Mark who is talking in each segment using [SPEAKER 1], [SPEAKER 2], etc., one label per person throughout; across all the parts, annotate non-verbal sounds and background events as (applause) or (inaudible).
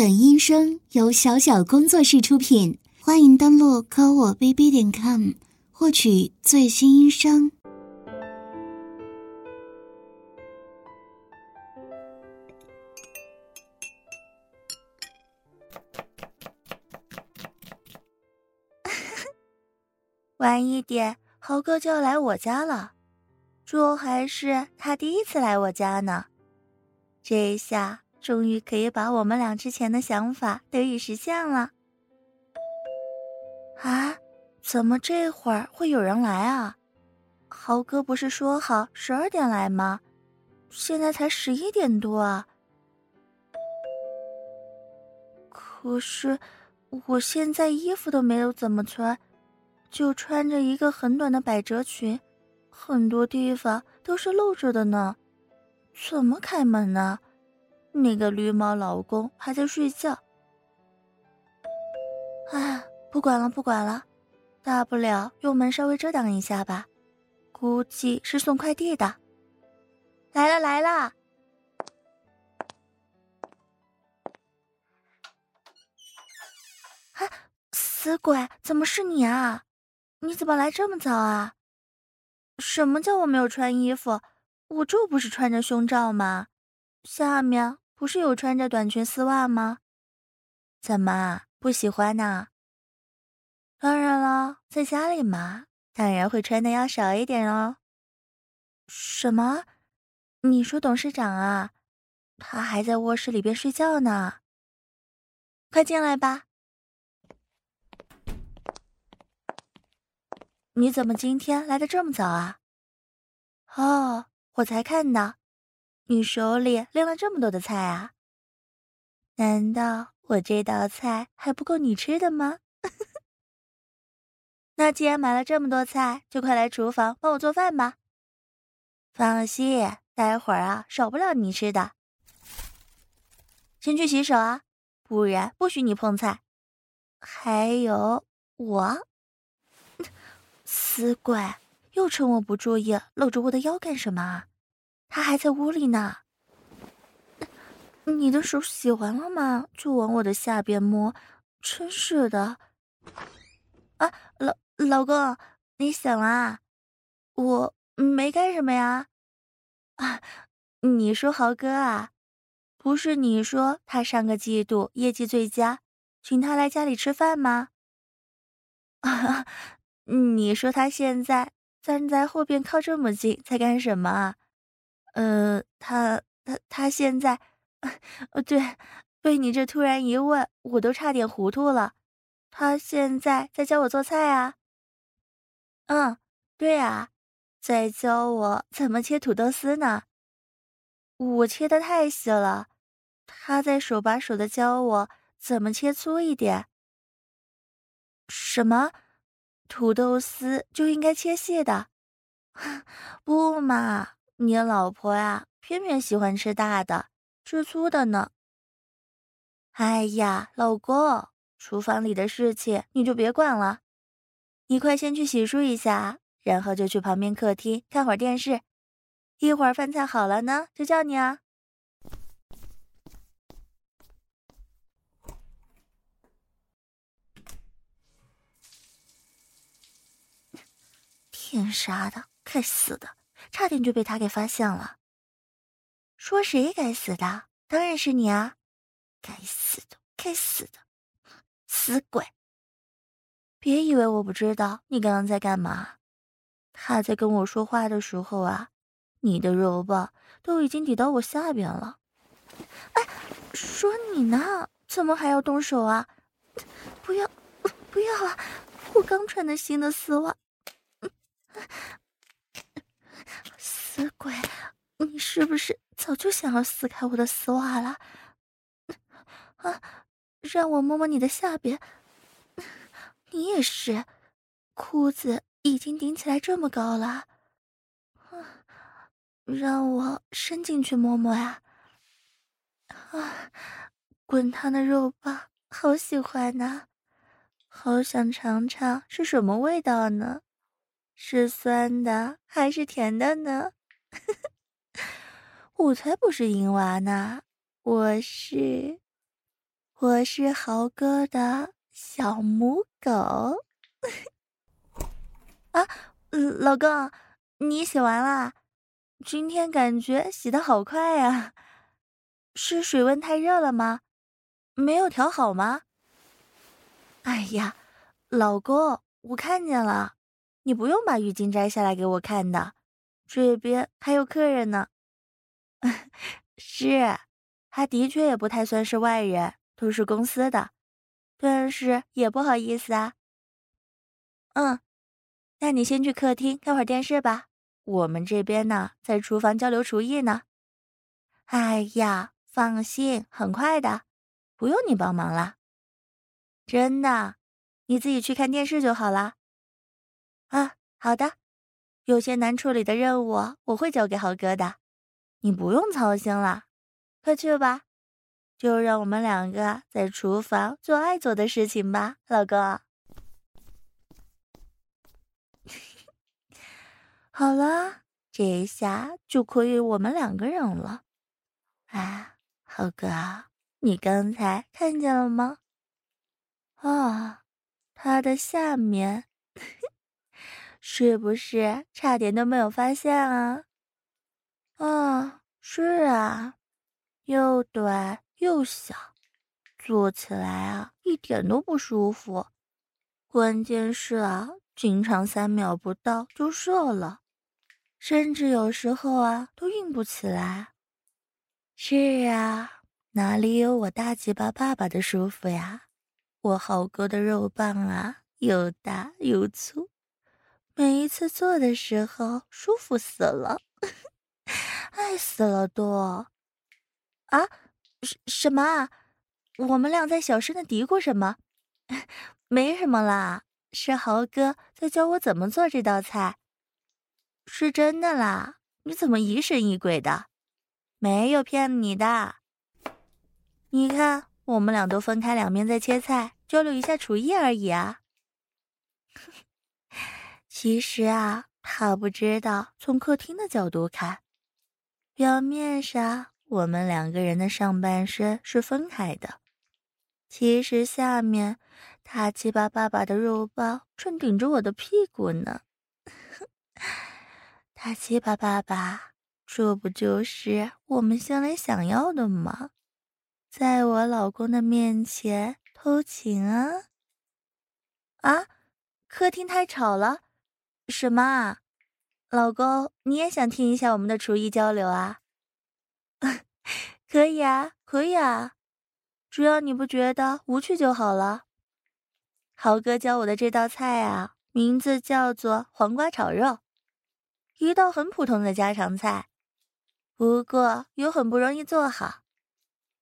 [SPEAKER 1] 本音声由小小工作室出品，欢迎登录科我 bb 点 com 获取最新音声。
[SPEAKER 2] 晚一点，豪哥就要来我家了，这还是他第一次来我家呢。这一下。终于可以把我们俩之前的想法得以实现了。啊，怎么这会儿会有人来啊？豪哥不是说好十二点来吗？现在才十一点多啊。可是我现在衣服都没有怎么穿，就穿着一个很短的百褶裙，很多地方都是露着的呢。怎么开门呢？那个绿帽老公还在睡觉。哎，不管了，不管了，大不了用门稍微遮挡一下吧。估计是送快递的。来了来了！啊，死鬼，怎么是你啊？你怎么来这么早啊？什么叫我没有穿衣服？我这不是穿着胸罩吗？下面。不是有穿着短裙丝袜吗？怎么不喜欢呢？当然了，在家里嘛，当然会穿的要少一点哦。什么？你说董事长啊？他还在卧室里边睡觉呢。快进来吧。你怎么今天来的这么早啊？哦，我才看到。你手里拎了这么多的菜啊？难道我这道菜还不够你吃的吗？(laughs) 那既然买了这么多菜，就快来厨房帮我做饭吧。放心，待会儿啊，少不了你吃的。先去洗手啊，不然不许你碰菜。还有我，(laughs) 死鬼，又趁我不注意搂着我的腰干什么？他还在屋里呢。你的手洗完了吗？就往我的下边摸，真是的。啊，老老公，你醒了？我没干什么呀。啊，你说豪哥啊？不是你说他上个季度业绩最佳，请他来家里吃饭吗？(laughs) 啊，你说他现在站在后边靠这么近，在干什么啊？呃，他他他现在，呃，对，被你这突然一问，我都差点糊涂了。他现在在教我做菜啊。嗯，对啊，在教我怎么切土豆丝呢。我切的太细了，他在手把手的教我怎么切粗一点。什么？土豆丝就应该切细的？(laughs) 不嘛。你老婆呀，偏偏喜欢吃大的，吃粗的呢。哎呀，老公，厨房里的事情你就别管了，你快先去洗漱一下，然后就去旁边客厅看会儿电视，一会儿饭菜好了呢，就叫你啊。天杀的，该死的！差点就被他给发现了。说谁该死的？当然是你啊！该死的，该死的，死鬼！别以为我不知道你刚刚在干嘛。他在跟我说话的时候啊，你的肉棒都已经抵到我下边了。哎，说你呢，怎么还要动手啊？不要，不要啊！我刚穿的新的丝袜。死鬼，你是不是早就想要撕开我的丝袜了？啊，让我摸摸你的下边。你也是，裤子已经顶起来这么高了。啊，让我伸进去摸摸呀。啊，滚烫的肉棒，好喜欢呐，好想尝尝是什么味道呢？是酸的还是甜的呢？(laughs) 我才不是淫娃呢，我是，我是豪哥的小母狗。(laughs) 啊，老公，你洗完了？今天感觉洗的好快呀，是水温太热了吗？没有调好吗？哎呀，老公，我看见了，你不用把浴巾摘下来给我看的，这边还有客人呢。(laughs) 是，他的确也不太算是外人，都是公司的，但是也不好意思啊。嗯，那你先去客厅看会儿电视吧。我们这边呢，在厨房交流厨艺呢。哎呀，放心，很快的，不用你帮忙了。真的，你自己去看电视就好了。啊，好的，有些难处理的任务我会交给豪哥的，你不用操心了。快去吧，就让我们两个在厨房做爱做的事情吧，老公。(laughs) 好了，这一下就可以我们两个人了。哎，豪哥，你刚才看见了吗？啊、哦，他的下面是不是差点都没有发现啊？啊、是啊，又短又小，做起来啊一点都不舒服。关键是啊，经常三秒不到就射了。甚至有时候啊，都硬不起来。是啊，哪里有我大鸡巴爸爸的舒服呀？我好哥的肉棒啊，又大又粗，每一次做的时候舒服死了，爱死了都。啊？什什么啊？我们俩在小声的嘀咕什么？(laughs) 没什么啦，是豪哥在教我怎么做这道菜。是真的啦！你怎么疑神疑鬼的？没有骗你的。你看，我们俩都分开两面在切菜，交流一下厨艺而已啊。(laughs) 其实啊，他不知道，从客厅的角度看，表面上我们两个人的上半身是分开的，其实下面他七八爸爸的肉包正顶着我的屁股呢。大鸡巴爸爸，这不就是我们心里想要的吗？在我老公的面前偷情啊！啊，客厅太吵了，什么啊？老公，你也想听一下我们的厨艺交流啊？(laughs) 可以啊，可以啊，只要你不觉得无趣就好了。豪哥教我的这道菜啊，名字叫做黄瓜炒肉。一道很普通的家常菜，不过又很不容易做好。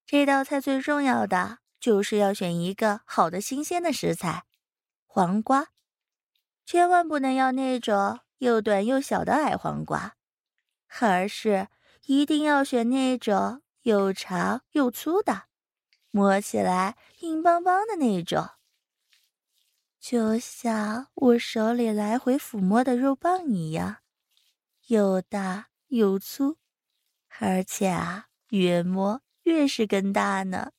[SPEAKER 2] 这道菜最重要的就是要选一个好的新鲜的食材，黄瓜，千万不能要那种又短又小的矮黄瓜，而是一定要选那种又长又粗的，摸起来硬邦邦的那种，就像我手里来回抚摸的肉棒一样。又大又粗，而且啊，越摸越是更大呢。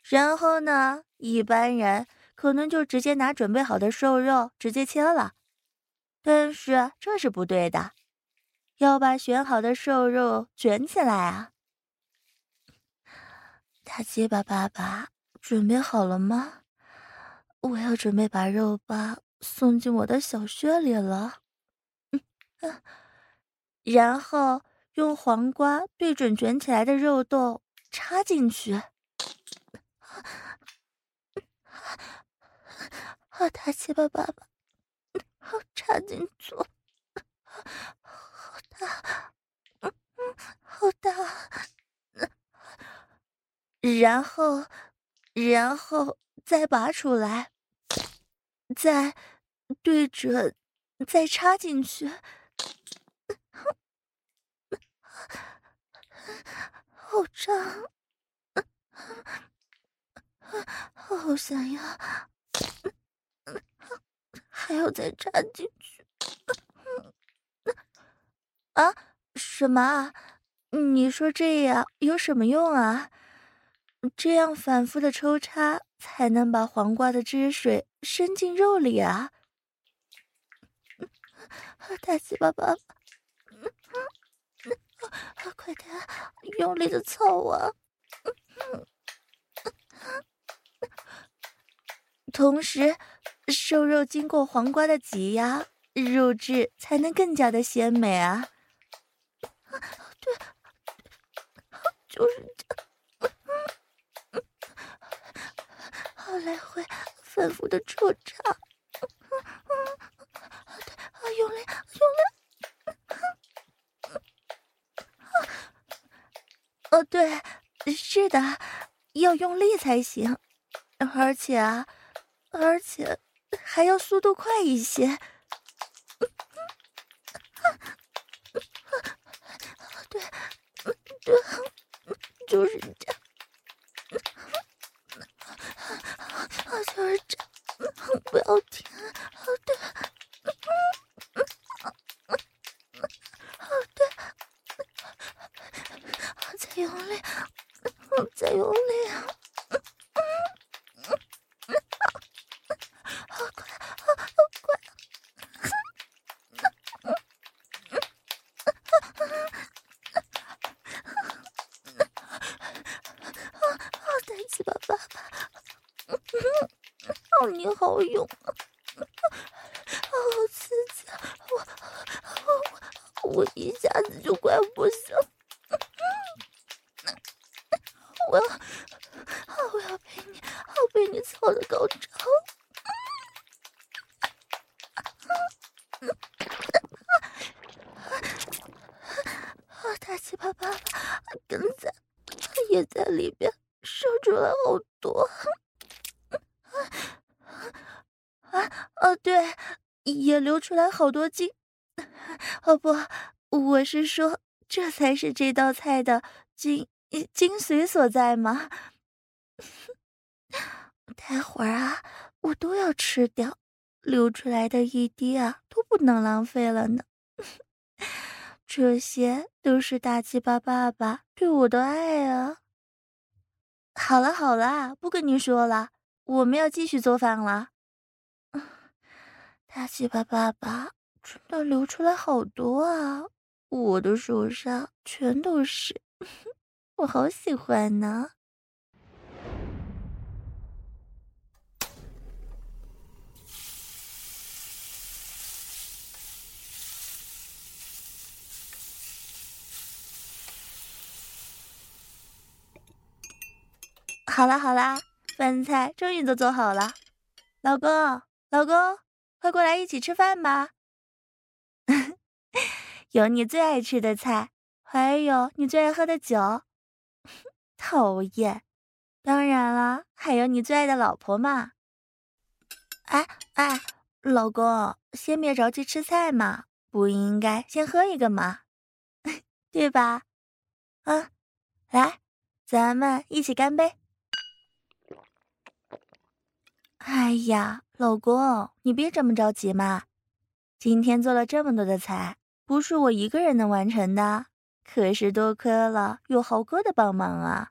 [SPEAKER 2] 然后呢，一般人可能就直接拿准备好的瘦肉直接切了，但是这是不对的，要把选好的瘦肉卷起来啊。大鸡巴爸爸，准备好了吗？我要准备把肉包送进我的小穴里了。(laughs) 然后用黄瓜对准卷起来的肉豆插进去，好大气吧，爸爸！好插进去，好大，嗯嗯，好大。然后，然后再拔出来，再对准，再插进去。好脏，好想要，还要再插进去。啊？什么啊？你说这样有什么用啊？这样反复的抽插才能把黄瓜的汁水渗进肉里啊！大鸡巴爸爸，快点用力的操啊！同时，瘦肉经过黄瓜的挤压，肉质才能更加的鲜美啊！对，就是这样，好来回反复的抽插，对，用力，用力，哦，对，是的，要用力才行，而且啊。而且还要速度快一些，对，对，就是这样，就是这样，不要停，对，对，再用力，再用力。你好勇啊！好刺激！我我我一下子就快不行，我要我要被你，我被你操的高潮！啊！大鸡巴爸爸刚才也在里边射出来好多。对，也流出来好多精。(laughs) 哦不，我是说，这才是这道菜的精精髓所在嘛。(laughs) 待会儿啊，我都要吃掉，流出来的一滴啊，都不能浪费了呢。(laughs) 这些都是大鸡巴爸爸对我的爱啊。好了好了，不跟你说了，我们要继续做饭了。大鸡巴爸爸真的流出来好多啊！我的手上全都是，(laughs) 我好喜欢呢。好啦好啦，饭菜终于都做好了，老公，老公。快过来一起吃饭吧！(laughs) 有你最爱吃的菜，还有你最爱喝的酒。(laughs) 讨厌！当然了，还有你最爱的老婆嘛。哎哎，老公，先别着急吃菜嘛，不应该先喝一个嘛，(laughs) 对吧？啊，来，咱们一起干杯！哎呀！老公，你别这么着急嘛！今天做了这么多的菜，不是我一个人能完成的，可是多亏了有豪哥的帮忙啊。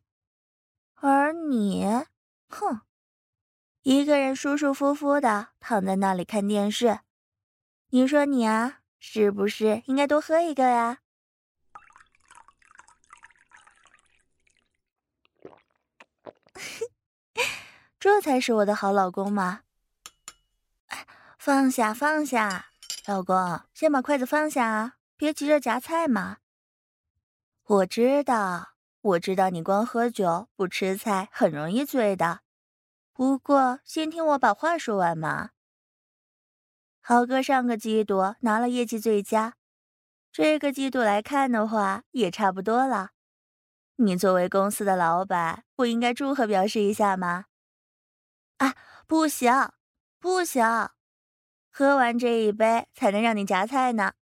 [SPEAKER 2] 而你，哼，一个人舒舒服服的躺在那里看电视，你说你啊，是不是应该多喝一个呀？(laughs) 这才是我的好老公嘛！放下，放下，老公，先把筷子放下，别急着夹菜嘛。我知道，我知道你光喝酒不吃菜很容易醉的。不过，先听我把话说完嘛。豪哥上个季度拿了业绩最佳，这个季度来看的话也差不多了。你作为公司的老板，不应该祝贺表示一下吗？啊，不行，不行。喝完这一杯才能让你夹菜呢，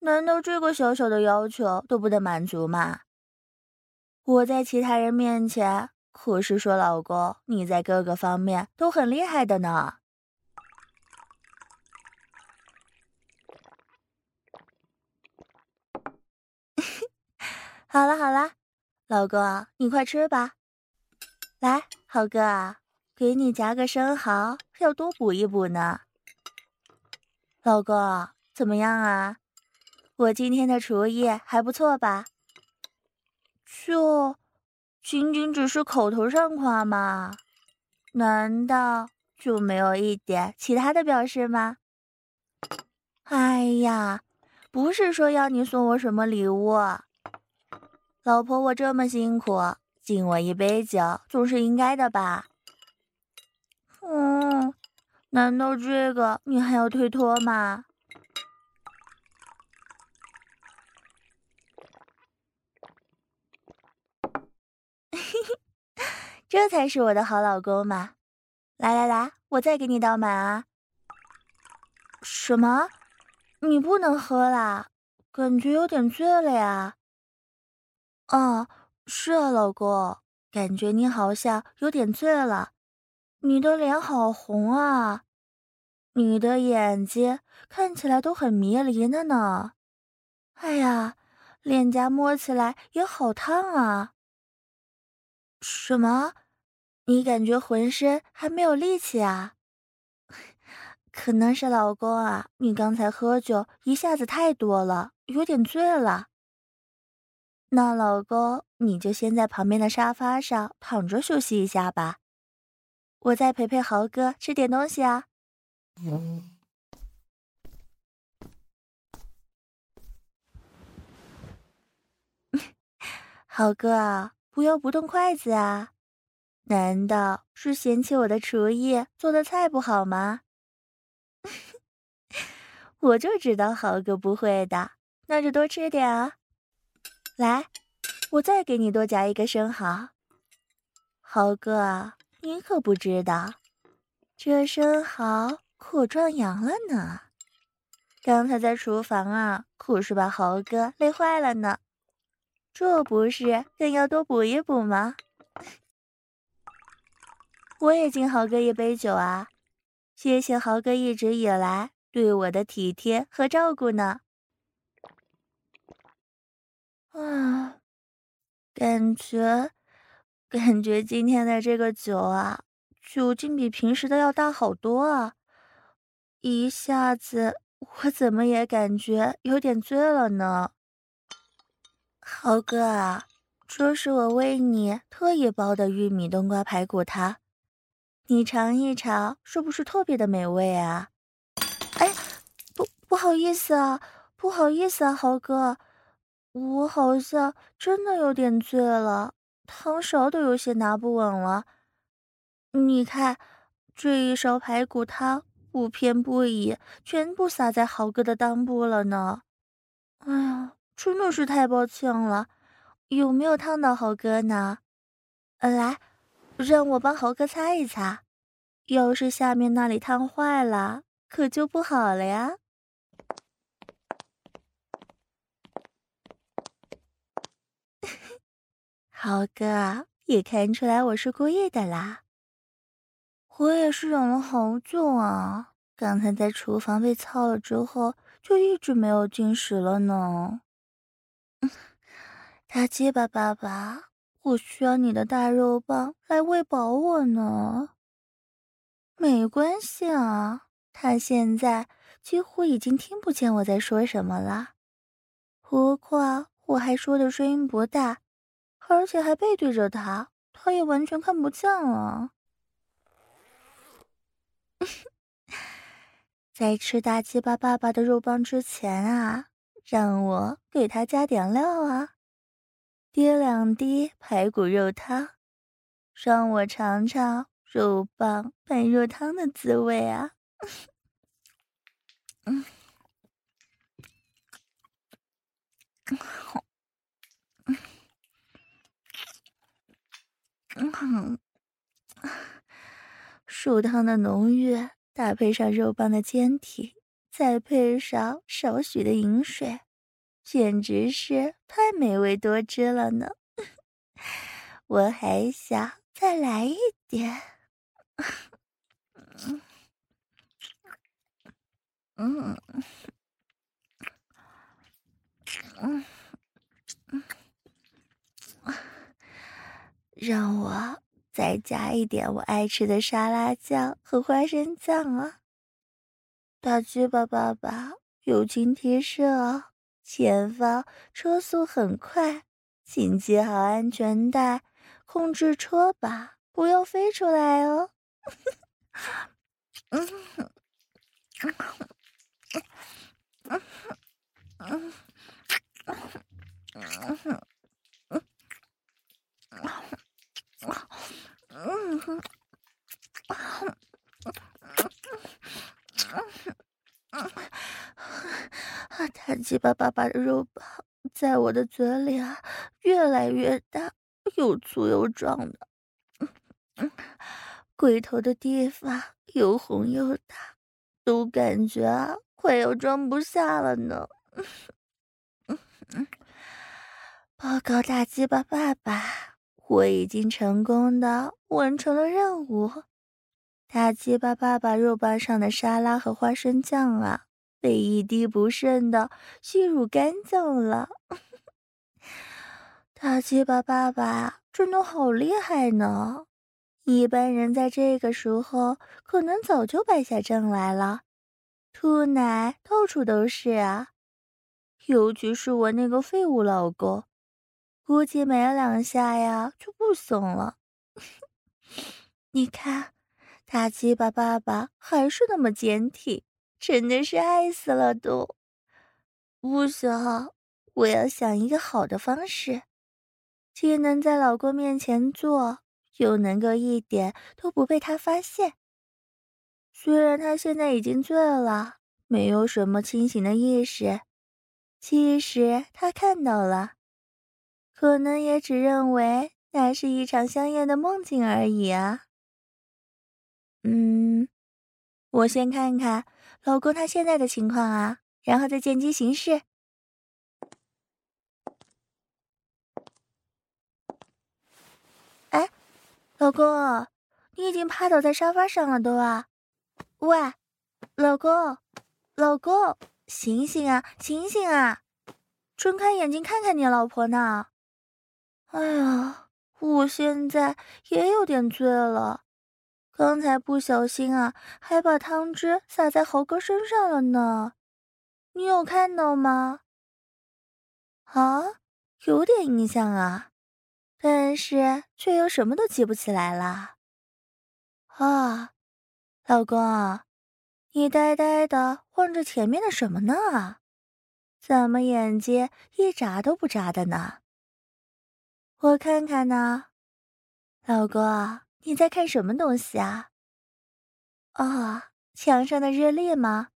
[SPEAKER 2] 难道这个小小的要求都不得满足吗？我在其他人面前可是说老公你在各个方面都很厉害的呢。(laughs) 好了好了，老公你快吃吧，来，豪哥啊，给你夹个生蚝，要多补一补呢。老公，怎么样啊？我今天的厨艺还不错吧？就仅仅只是口头上夸吗？难道就没有一点其他的表示吗？哎呀，不是说要你送我什么礼物，老婆，我这么辛苦，敬我一杯酒总是应该的吧？嗯。难道这个你还要推脱吗？嘿嘿，这才是我的好老公嘛！来来来，我再给你倒满啊！什么？你不能喝啦？感觉有点醉了呀？哦，是啊，老公，感觉你好像有点醉了。你的脸好红啊，你的眼睛看起来都很迷离的呢。哎呀，脸颊摸起来也好烫啊。什么？你感觉浑身还没有力气啊？(laughs) 可能是老公啊，你刚才喝酒一下子太多了，有点醉了。那老公，你就先在旁边的沙发上躺着休息一下吧。我再陪陪豪哥吃点东西啊。(laughs) 豪哥啊，不要不动筷子啊！难道是嫌弃我的厨艺做的菜不好吗？(laughs) 我就知道豪哥不会的，那就多吃点啊。来，我再给你多夹一个生蚝。豪哥啊。你可不知道，这生蚝可壮阳了呢。刚才在厨房啊，可是把豪哥累坏了呢。这不是更要多补一补吗？我也敬豪哥一杯酒啊！谢谢豪哥一直以来对我的体贴和照顾呢。啊，感觉。感觉今天的这个酒啊，酒劲比平时的要大好多啊！一下子我怎么也感觉有点醉了呢。豪哥啊，这是我为你特意煲的玉米冬瓜排骨汤，你尝一尝，是不是特别的美味啊？哎，不不好意思啊，不好意思啊，豪哥，我好像真的有点醉了。汤勺都有些拿不稳了，你看这一勺排骨汤不偏不倚，全部洒在豪哥的裆部了呢。哎呀，真的是太抱歉了，有没有烫到豪哥呢？来，让我帮豪哥擦一擦，要是下面那里烫坏了，可就不好了呀。豪哥也看出来我是故意的啦，我也是忍了好久啊，刚才在厨房被操了之后，就一直没有进食了呢。(laughs) 大鸡巴爸爸，我需要你的大肉棒来喂饱我呢。没关系啊，他现在几乎已经听不见我在说什么了，何况我还说的声音不大。而且还背对着他，他也完全看不见了。(laughs) 在吃大鸡巴爸爸的肉棒之前啊，让我给他加点料啊，滴两滴排骨肉汤，让我尝尝肉棒拌肉汤的滋味啊。嗯。(laughs) 嗯，肉汤的浓郁，搭配上肉棒的坚挺，再配上少许的饮水，简直是太美味多汁了呢！我还想再来一点。嗯嗯嗯。让我再加一点我爱吃的沙拉酱和花生酱啊！大鸡巴爸爸，友情提示哦，前方车速很快，请系好安全带，控制车把，不要飞出来哦。嗯嗯嗯嗯嗯嗯嗯哼，啊！大鸡巴爸爸的肉棒在我的嘴里啊，越来越大，又粗又壮的，龟头的地方又红又大，都感觉啊，快要装不下了呢。(laughs) 报告大鸡巴爸爸。我已经成功的完成了任务，大鸡巴爸爸肉棒上的沙拉和花生酱啊，被一滴不剩的吸入干净了。大鸡巴爸爸真的好厉害呢，一般人在这个时候可能早就败下阵来了，吐奶到处都是啊，尤其是我那个废物老公。估计没两下呀，就不怂了。你看，大鸡巴爸爸还是那么坚挺，真的是爱死了都。不行，我要想一个好的方式，既能在老公面前做，又能够一点都不被他发现。虽然他现在已经醉了，没有什么清醒的意识，其实他看到了。可能也只认为那是一场香艳的梦境而已啊。嗯，我先看看老公他现在的情况啊，然后再见机行事。哎，老公，你已经趴倒在沙发上了都啊？喂，老公，老公，醒醒啊，醒醒啊，睁开眼睛看看你老婆呢。哎呀，我现在也有点醉了，刚才不小心啊，还把汤汁洒在豪哥身上了呢。你有看到吗？啊，有点印象啊，但是却又什么都记不起来了。啊，老公，你呆呆的望着前面的什么呢？怎么眼睛一眨都不眨的呢？我看看呢，老公，你在看什么东西啊？哦，墙上的日历吗？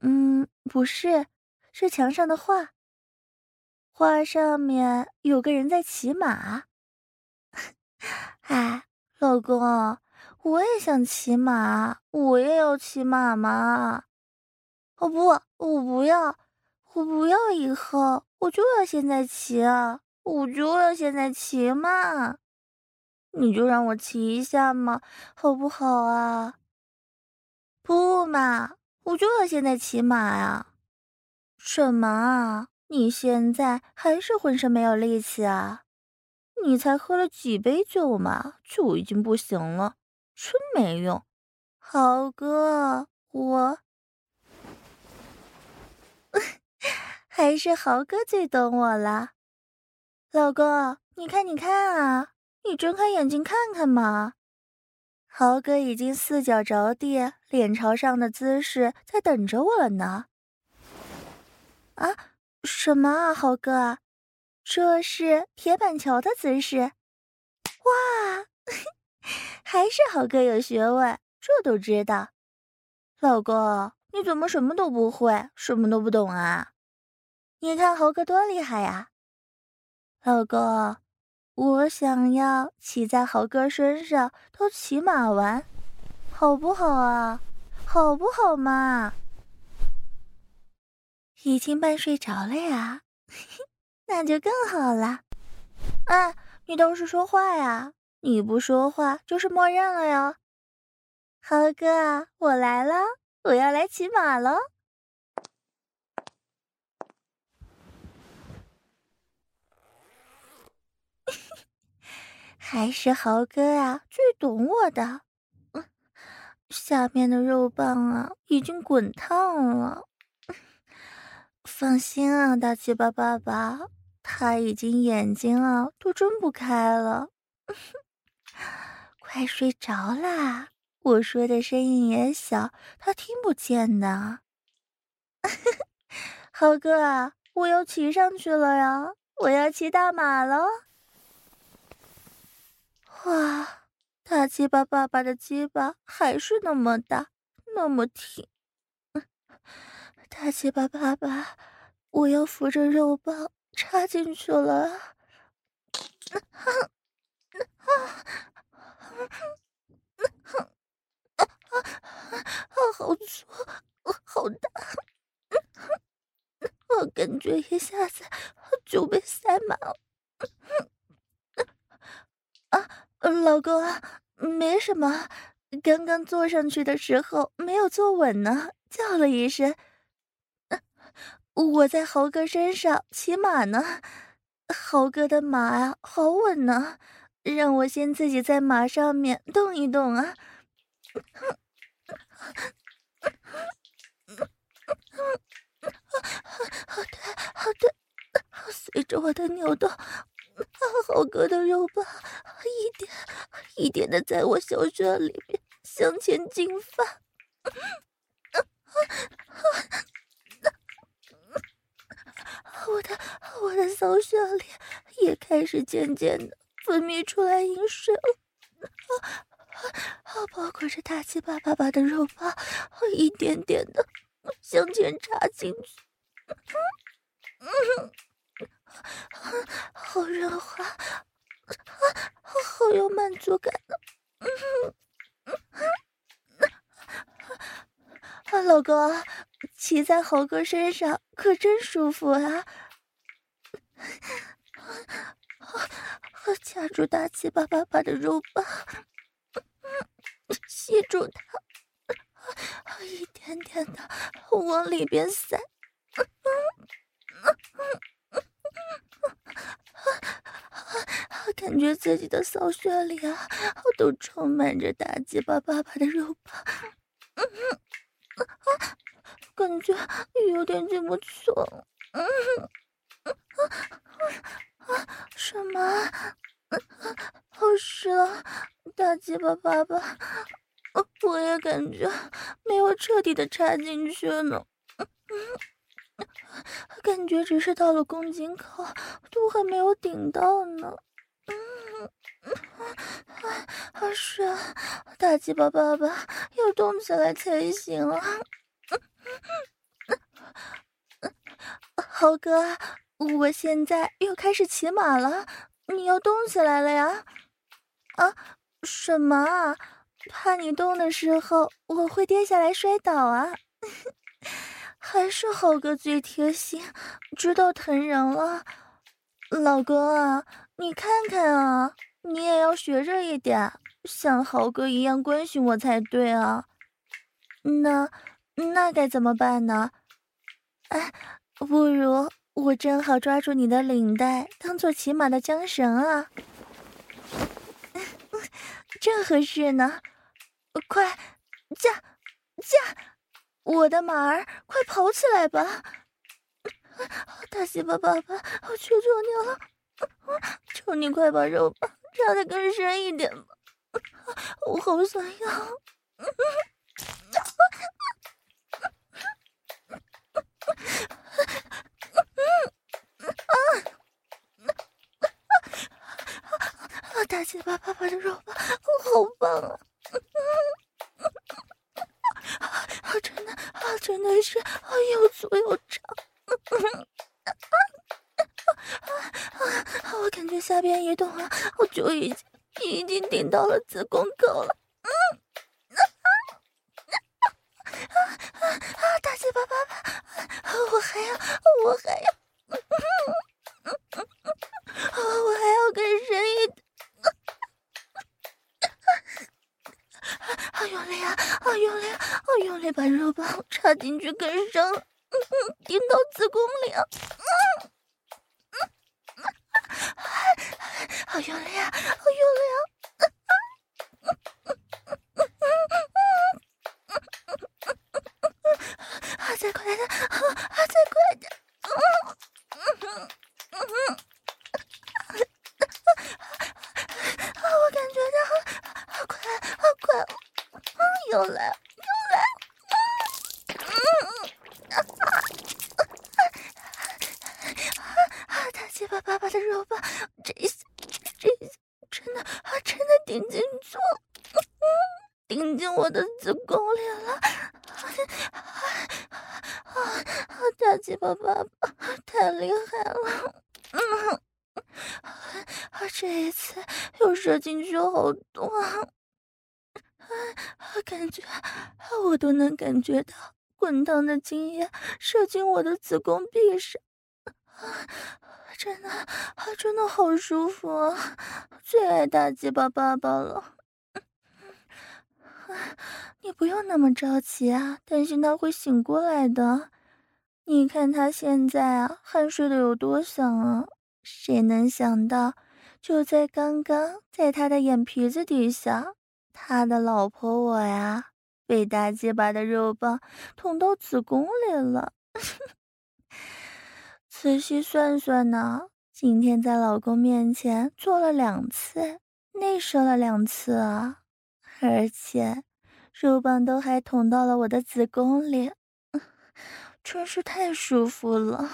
[SPEAKER 2] 嗯，不是，是墙上的画。画上面有个人在骑马。(laughs) 哎，老公，我也想骑马，我也要骑马嘛。哦不，我不要，我不要以后，我就要现在骑啊。我就要现在骑嘛，你就让我骑一下嘛，好不好啊？不嘛，我就要现在骑马呀！什么啊？你现在还是浑身没有力气啊？你才喝了几杯酒嘛，就已经不行了，真没用！豪哥，我 (laughs) 还是豪哥最懂我了。老公，你看，你看啊，你睁开眼睛看看嘛。豪哥已经四脚着地，脸朝上的姿势在等着我了呢。啊，什么啊，豪哥？这是铁板桥的姿势。哇，(laughs) 还是豪哥有学问，这都知道。老公，你怎么什么都不会，什么都不懂啊？你看豪哥多厉害呀！老公，我想要骑在豪哥身上偷骑马玩，好不好啊？好不好嘛？已经半睡着了呀，(laughs) 那就更好了。哎，你倒是说话呀！你不说话就是默认了哟。豪哥，我来了，我要来骑马了。还是豪哥啊最懂我的。嗯，下面的肉棒啊已经滚烫了。放心啊，大鸡巴爸爸，他已经眼睛啊都睁不开了。快睡着啦！我说的声音也小，他听不见的。(laughs) 豪哥啊，我要骑上去了呀！我要骑大马了。哇，大鸡巴爸爸的鸡巴还是那么大，那么挺。大鸡巴爸爸，我要扶着肉棒插进去了。啊，(laughs) 啊好粗，好大，我感觉一下子就被塞满了。啊，(laughs) 老公，没什么，刚刚坐上去的时候没有坐稳呢，叫了一声。我在豪哥身上骑马呢，豪哥的马啊，好稳呢，让我先自己在马上面动一动啊。(laughs) 好的，好的，随着我的扭动，豪哥的肉棒一点一点的在我小穴里面向前进发。我的我的小穴里也开始渐渐的分泌出来淫水了，啊，包裹着大鸡巴爸爸的肉棒，一点点的向前插进去，嗯，好润滑，啊好有满足感的，嗯，啊，老公。骑在猴哥身上可真舒服啊！啊掐住大鸡巴爸爸的肉棒，吸住它，一点点的往里边塞，啊感觉自己的骚穴里啊，都充满着大鸡巴爸爸的肉棒。感觉有点进不去了，嗯，啊，什么？好湿啊，大鸡巴爸爸，我也感觉没有彻底的插进去呢，嗯，感觉只是到了宫颈口，都还没有顶到呢，嗯，好湿啊，大鸡巴爸爸要动起来才行啊。豪哥，我现在又开始骑马了，你要动起来了呀？啊，什么啊？怕你动的时候我会跌下来摔倒啊？还是豪哥最贴心，知道疼人了。老公啊，你看看啊，你也要学着一点，像豪哥一样关心我才对啊。那。那该怎么办呢？哎，不如我正好抓住你的领带，当做骑马的缰绳啊，(laughs) 正合适呢。快，驾，驾！我的马儿，快跑起来吧！大西巴爸爸，我求求你了，求你快把肉棒插得更深一点吧，我好想要。大西巴爸爸的肉棒好棒！啊，真的啊，真的是，又粗又长。啊，我感觉下边一动啊，我就已经已经顶到了子宫口了。嗯，啊啊啊！啊大嘴巴爸爸，我还要，我还要，就跟上。了嗯嗯顶到子宫里啊。嗯嗯啊好用力啊好用力啊嗯嗯嗯嗯嗯嗯嗯嗯嗯嗯嗯嗯啊再快点啊再快点嗯嗯嗯嗯嗯嗯啊我感觉到好快好快啊有了我的子宫里了。啊啊大鸡巴爸爸太厉害了，嗯，啊这一次又射进去好多，啊感觉我都能感觉到滚烫的精液射进我的子宫壁上，真的，真的好舒服啊！最爱大鸡巴爸爸了。你不用那么着急啊，担心他会醒过来的。你看他现在啊，酣睡的有多香啊！谁能想到，就在刚刚，在他的眼皮子底下，他的老婆我呀，被大鸡巴的肉棒捅到子宫里了。(laughs) 仔细算算呢，今天在老公面前做了两次，内射了两次啊，而且肉棒都还捅到了我的子宫里。(laughs) 真是太舒服了，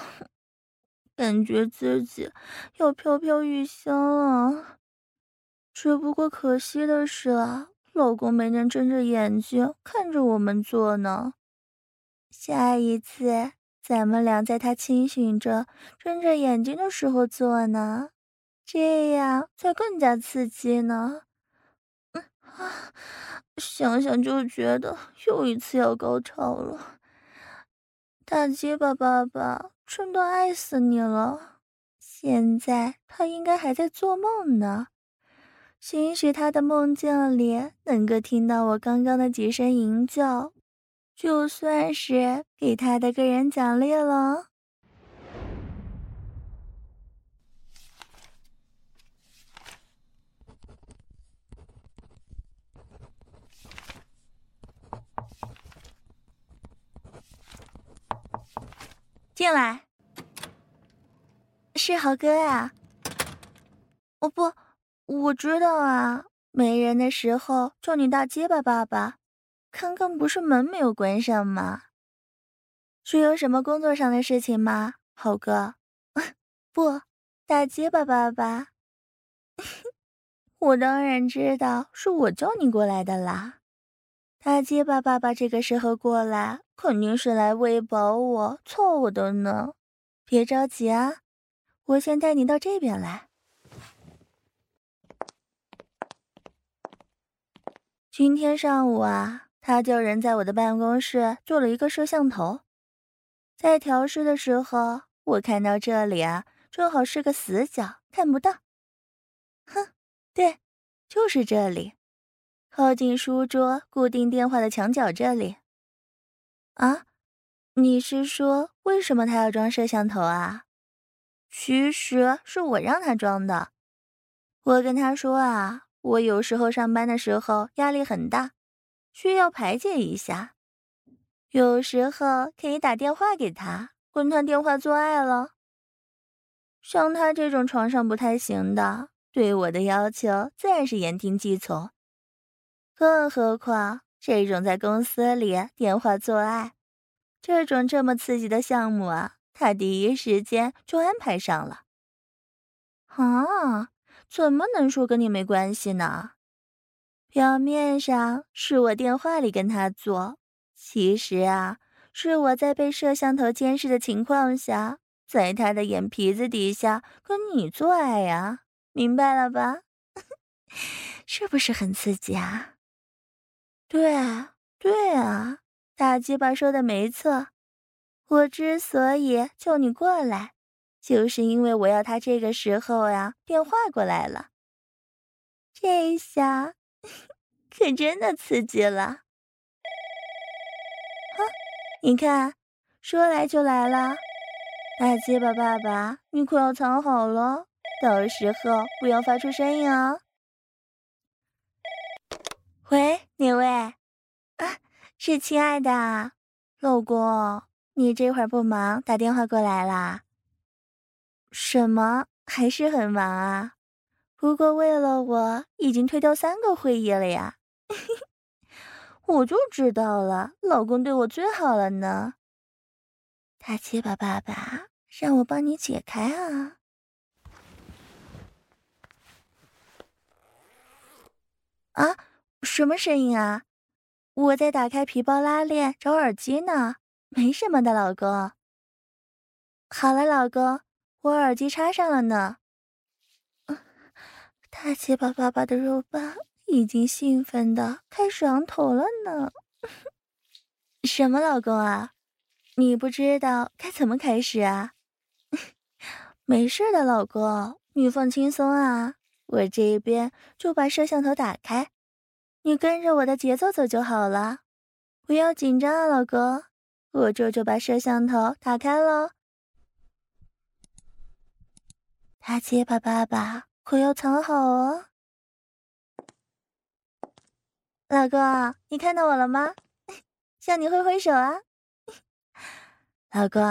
[SPEAKER 2] 感觉自己要飘飘欲仙了。只不过可惜的是啊，老公没能睁着眼睛看着我们做呢。下一次咱们俩在他清醒着、睁着眼睛的时候做呢，这样才更加刺激呢。啊，想想就觉得又一次要高潮了。大鸡巴爸爸，真的爱死你了！现在他应该还在做梦呢，兴许他的梦境里能够听到我刚刚的几声淫叫，就算是给他的个人奖励了。进来，是豪哥呀。哦不，我知道啊，没人的时候叫你大结巴爸爸。刚刚不是门没有关上吗？是有什么工作上的事情吗，豪哥？(laughs) 不，大结巴爸爸。(laughs) 我当然知道是我叫你过来的啦。大鸡巴爸爸这个时候过来。肯定是来喂饱我、凑我的呢，别着急啊，我先带你到这边来。今天上午啊，他叫人在我的办公室做了一个摄像头，在调试的时候，我看到这里啊，正好是个死角，看不到。哼，对，就是这里，靠近书桌固定电话的墙角这里。啊，你是说为什么他要装摄像头啊？其实是我让他装的。我跟他说啊，我有时候上班的时候压力很大，需要排解一下，有时候可以打电话给他，问他电话做爱了。像他这种床上不太行的，对我的要求自然是言听计从。更何况。这种在公司里电话做爱，这种这么刺激的项目啊，他第一时间就安排上了。啊，怎么能说跟你没关系呢？表面上是我电话里跟他做，其实啊，是我在被摄像头监视的情况下，在他的眼皮子底下跟你做爱呀，明白了吧？(laughs) 是不是很刺激啊？对啊，对啊，大鸡巴说的没错。我之所以叫你过来，就是因为我要他这个时候呀电话过来了。这下 (laughs) 可真的刺激了。啊，你看，说来就来了。大鸡巴爸爸，你可要藏好了，到时候不要发出声音啊。喂，哪位？啊，是亲爱的，老公，你这会儿不忙，打电话过来啦？什么？还是很忙啊？不过为了我，已经推掉三个会议了呀。(laughs) 我就知道了，老公对我最好了呢。大鸡巴爸爸，让我帮你解开啊！啊，什么声音啊？我在打开皮包拉链找耳机呢，没什么的，老公。好了，老公，我耳机插上了呢。(laughs) 大鸡巴爸爸的肉棒已经兴奋的开始昂头了呢。(laughs) 什么，老公啊？你不知道该怎么开始啊？(laughs) 没事的，老公，你放轻松啊，我这边就把摄像头打开。你跟着我的节奏走就好了，不要紧张啊，老公。我这就，把摄像头打开喽。大鸡巴爸爸可要藏好哦。老公，你看到我了吗？(laughs) 向你挥挥手啊。老公，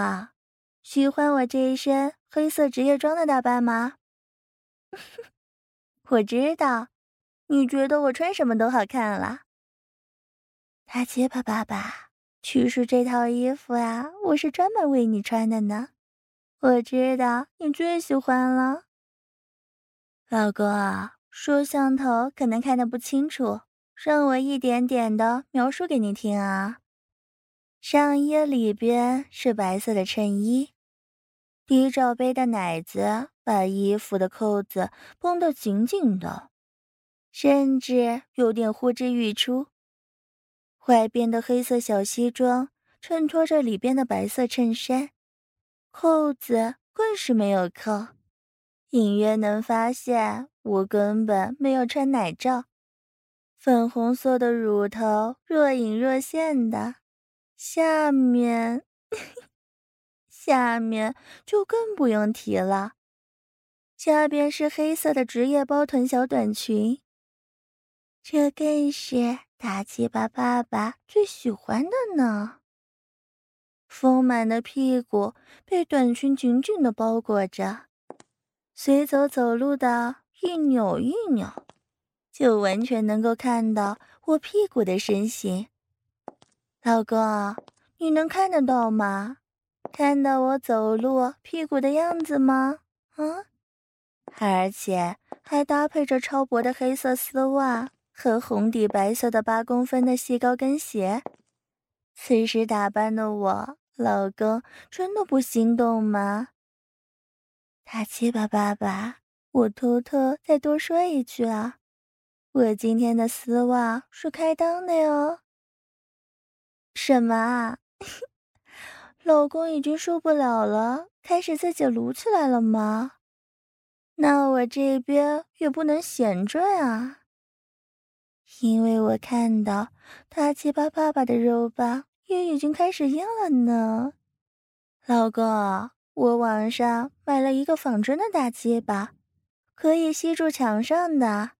[SPEAKER 2] 喜欢我这一身黑色职业装的打扮吗？(laughs) 我知道。你觉得我穿什么都好看了，大鸡巴爸爸，其实这套衣服呀，我是专门为你穿的呢。我知道你最喜欢了，老公，摄像头可能看得不清楚，让我一点点的描述给你听啊。上衣里边是白色的衬衣，低罩杯的奶子把衣服的扣子绷得紧紧的。甚至有点呼之欲出，外边的黑色小西装衬托着里边的白色衬衫，扣子更是没有扣，隐约能发现我根本没有穿奶罩。粉红色的乳头若隐若现的，下面，下面就更不用提了，下边是黑色的职业包臀小短裙。这更是大鸡巴爸爸最喜欢的呢。丰满的屁股被短裙紧紧的包裹着，随走走路的一扭一扭，就完全能够看到我屁股的身形。老公，你能看得到吗？看到我走路屁股的样子吗？嗯，而且还搭配着超薄的黑色丝袜。和红底白色的八公分的细高跟鞋，此时打扮的我，老公真的不心动吗？大鸡巴爸爸，我偷偷再多说一句啊，我今天的丝袜是开裆的哟。什么啊？(laughs) 老公已经受不了了，开始自己撸起来了吗？那我这边也不能闲着啊。因为我看到大鸡巴爸爸的肉棒也已经开始硬了呢，老公，我网上买了一个仿真的大鸡巴，可以吸住墙上的。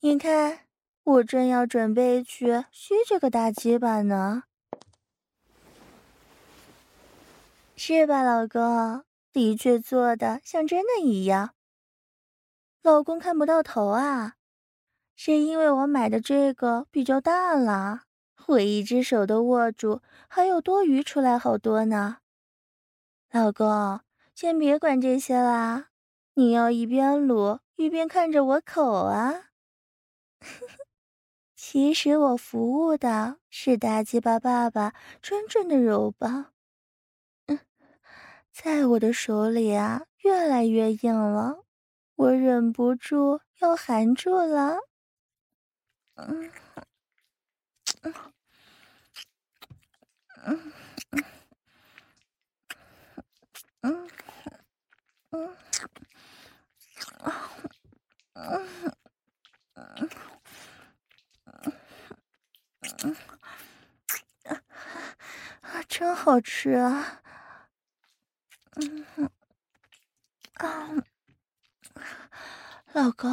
[SPEAKER 2] 你看，我正要准备去吸这个大鸡巴呢，是吧，老公？的确做的像真的一样。老公看不到头啊。是因为我买的这个比较大了，我一只手都握住，还有多余出来好多呢。老公，先别管这些啦，你要一边撸一边看着我口啊。(laughs) 其实我服务的是大鸡巴爸爸真正的柔棒，嗯，在我的手里啊，越来越硬了，我忍不住要含住了。嗯嗯嗯嗯嗯嗯嗯啊，真好吃啊！嗯啊，老公，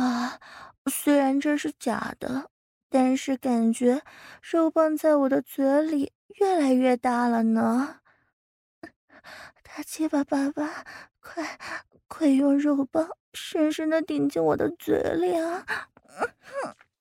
[SPEAKER 2] 虽然这是假的。但是感觉肉棒在我的嘴里越来越大了呢，大鸡巴爸爸，快快用肉棒深深的顶进我的嘴里啊！(laughs)